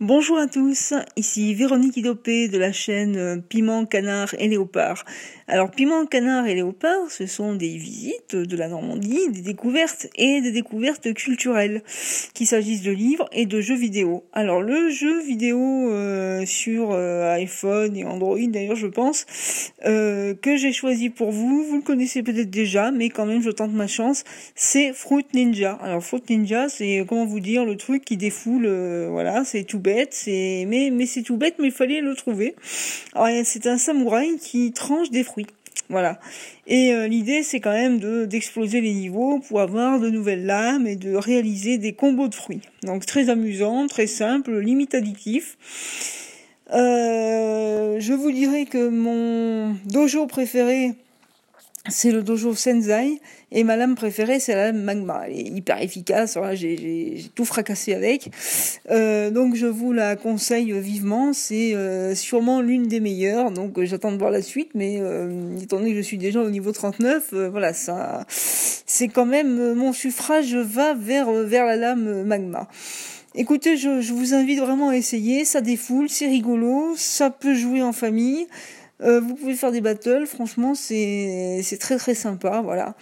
Bonjour à tous, ici Véronique Idopé de la chaîne euh, Piment, Canard et Léopard. Alors Piment, Canard et Léopard, ce sont des visites de la Normandie, des découvertes et des découvertes culturelles, qu'il s'agisse de livres et de jeux vidéo. Alors le jeu vidéo euh, sur euh, iPhone et Android d'ailleurs je pense, que j'ai choisi pour vous, vous le connaissez peut-être déjà, mais quand même je tente ma chance, c'est Fruit Ninja. Alors Fruit Ninja c'est comment vous dire le truc qui défoule, voilà, c'est tout bête, c'est mais mais c'est tout bête, mais il fallait le trouver. c'est un samouraï qui tranche des fruits. Voilà. Et euh, l'idée, c'est quand même de d'exploser les niveaux pour avoir de nouvelles lames et de réaliser des combos de fruits. Donc très amusant, très simple, limite additif. Euh, je vous dirais que mon dojo préféré, c'est le dojo Senzai et ma lame préférée c'est la lame Magma. Elle est hyper efficace, j'ai tout fracassé avec. Euh, donc je vous la conseille vivement, c'est euh, sûrement l'une des meilleures. Donc j'attends de voir la suite, mais euh, étant donné que je suis déjà au niveau 39, voilà ça, c'est quand même mon suffrage va vers vers la lame Magma. Écoutez, je, je vous invite vraiment à essayer, ça défoule, c'est rigolo, ça peut jouer en famille. Euh, vous pouvez faire des battles, franchement c'est très très sympa, voilà.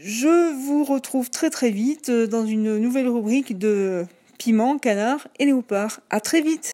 Je vous retrouve très très vite dans une nouvelle rubrique de piment, canard et léopard. À très vite